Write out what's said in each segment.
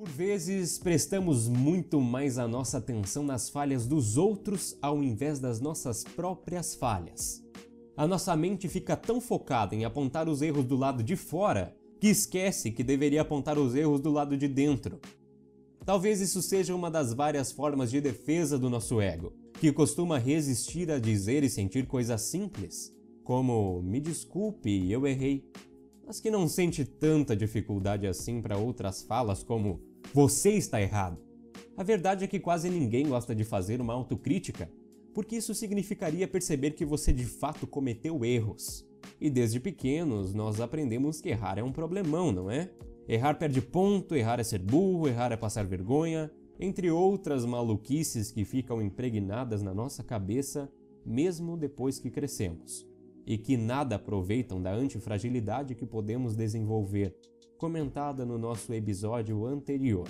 Por vezes, prestamos muito mais a nossa atenção nas falhas dos outros ao invés das nossas próprias falhas. A nossa mente fica tão focada em apontar os erros do lado de fora que esquece que deveria apontar os erros do lado de dentro. Talvez isso seja uma das várias formas de defesa do nosso ego, que costuma resistir a dizer e sentir coisas simples, como me desculpe, eu errei, mas que não sente tanta dificuldade assim para outras falas como você está errado. A verdade é que quase ninguém gosta de fazer uma autocrítica, porque isso significaria perceber que você de fato cometeu erros. E desde pequenos nós aprendemos que errar é um problemão, não é? Errar perde ponto, errar é ser burro, errar é passar vergonha, entre outras maluquices que ficam impregnadas na nossa cabeça mesmo depois que crescemos, e que nada aproveitam da antifragilidade que podemos desenvolver, comentada no nosso episódio anterior.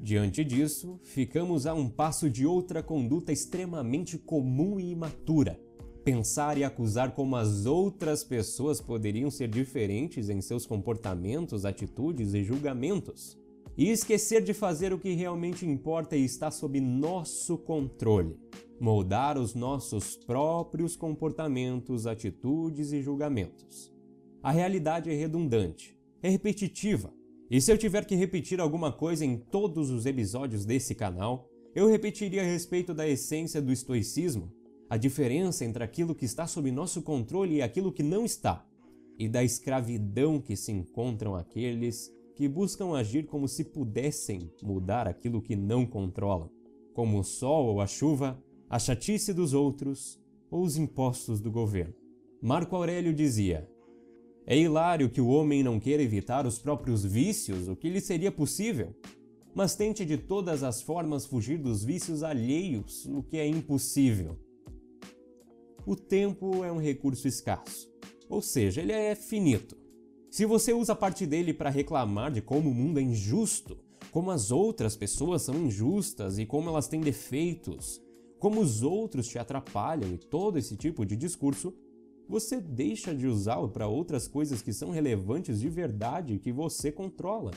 Diante disso, ficamos a um passo de outra conduta extremamente comum e imatura. Pensar e acusar como as outras pessoas poderiam ser diferentes em seus comportamentos, atitudes e julgamentos. E esquecer de fazer o que realmente importa e está sob nosso controle. Moldar os nossos próprios comportamentos, atitudes e julgamentos. A realidade é redundante é repetitiva. E se eu tiver que repetir alguma coisa em todos os episódios desse canal, eu repetiria a respeito da essência do estoicismo, a diferença entre aquilo que está sob nosso controle e aquilo que não está, e da escravidão que se encontram aqueles que buscam agir como se pudessem mudar aquilo que não controlam, como o sol ou a chuva, a chatice dos outros ou os impostos do governo. Marco Aurélio dizia: é hilário que o homem não queira evitar os próprios vícios, o que lhe seria possível, mas tente de todas as formas fugir dos vícios alheios, o que é impossível. O tempo é um recurso escasso, ou seja, ele é finito. Se você usa parte dele para reclamar de como o mundo é injusto, como as outras pessoas são injustas e como elas têm defeitos, como os outros te atrapalham e todo esse tipo de discurso, você deixa de usá-lo para outras coisas que são relevantes de verdade e que você controla.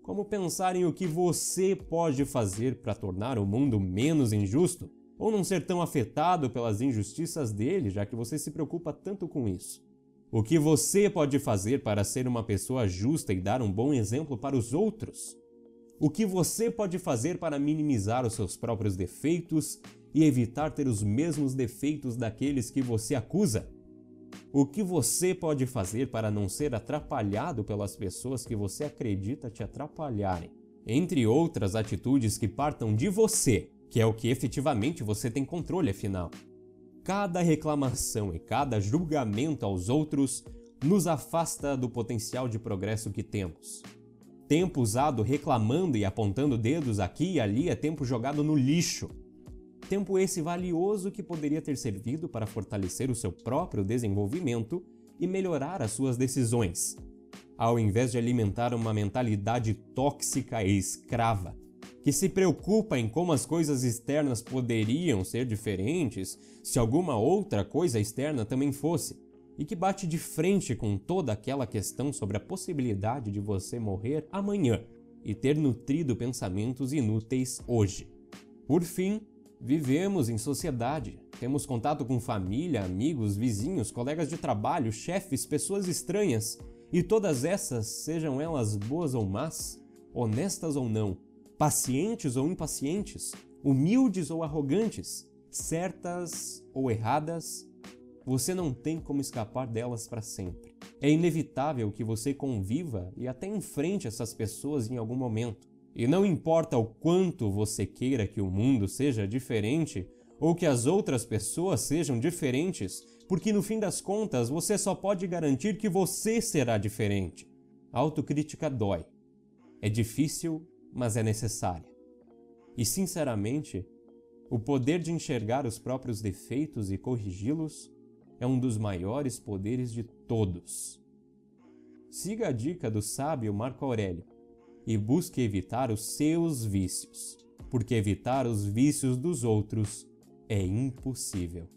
Como pensar em o que você pode fazer para tornar o mundo menos injusto, ou não ser tão afetado pelas injustiças dele, já que você se preocupa tanto com isso. O que você pode fazer para ser uma pessoa justa e dar um bom exemplo para os outros? O que você pode fazer para minimizar os seus próprios defeitos e evitar ter os mesmos defeitos daqueles que você acusa? O que você pode fazer para não ser atrapalhado pelas pessoas que você acredita te atrapalharem? Entre outras atitudes que partam de você, que é o que efetivamente você tem controle afinal. Cada reclamação e cada julgamento aos outros nos afasta do potencial de progresso que temos. Tempo usado reclamando e apontando dedos aqui e ali é tempo jogado no lixo. Tempo esse valioso que poderia ter servido para fortalecer o seu próprio desenvolvimento e melhorar as suas decisões, ao invés de alimentar uma mentalidade tóxica e escrava, que se preocupa em como as coisas externas poderiam ser diferentes se alguma outra coisa externa também fosse, e que bate de frente com toda aquela questão sobre a possibilidade de você morrer amanhã e ter nutrido pensamentos inúteis hoje. Por fim, Vivemos em sociedade, temos contato com família, amigos, vizinhos, colegas de trabalho, chefes, pessoas estranhas, e todas essas, sejam elas boas ou más, honestas ou não, pacientes ou impacientes, humildes ou arrogantes, certas ou erradas, você não tem como escapar delas para sempre. É inevitável que você conviva e até enfrente essas pessoas em algum momento. E não importa o quanto você queira que o mundo seja diferente ou que as outras pessoas sejam diferentes, porque no fim das contas você só pode garantir que você será diferente. A autocrítica dói. É difícil, mas é necessária. E sinceramente, o poder de enxergar os próprios defeitos e corrigi-los é um dos maiores poderes de todos. Siga a dica do sábio Marco Aurélio e busque evitar os seus vícios, porque evitar os vícios dos outros é impossível.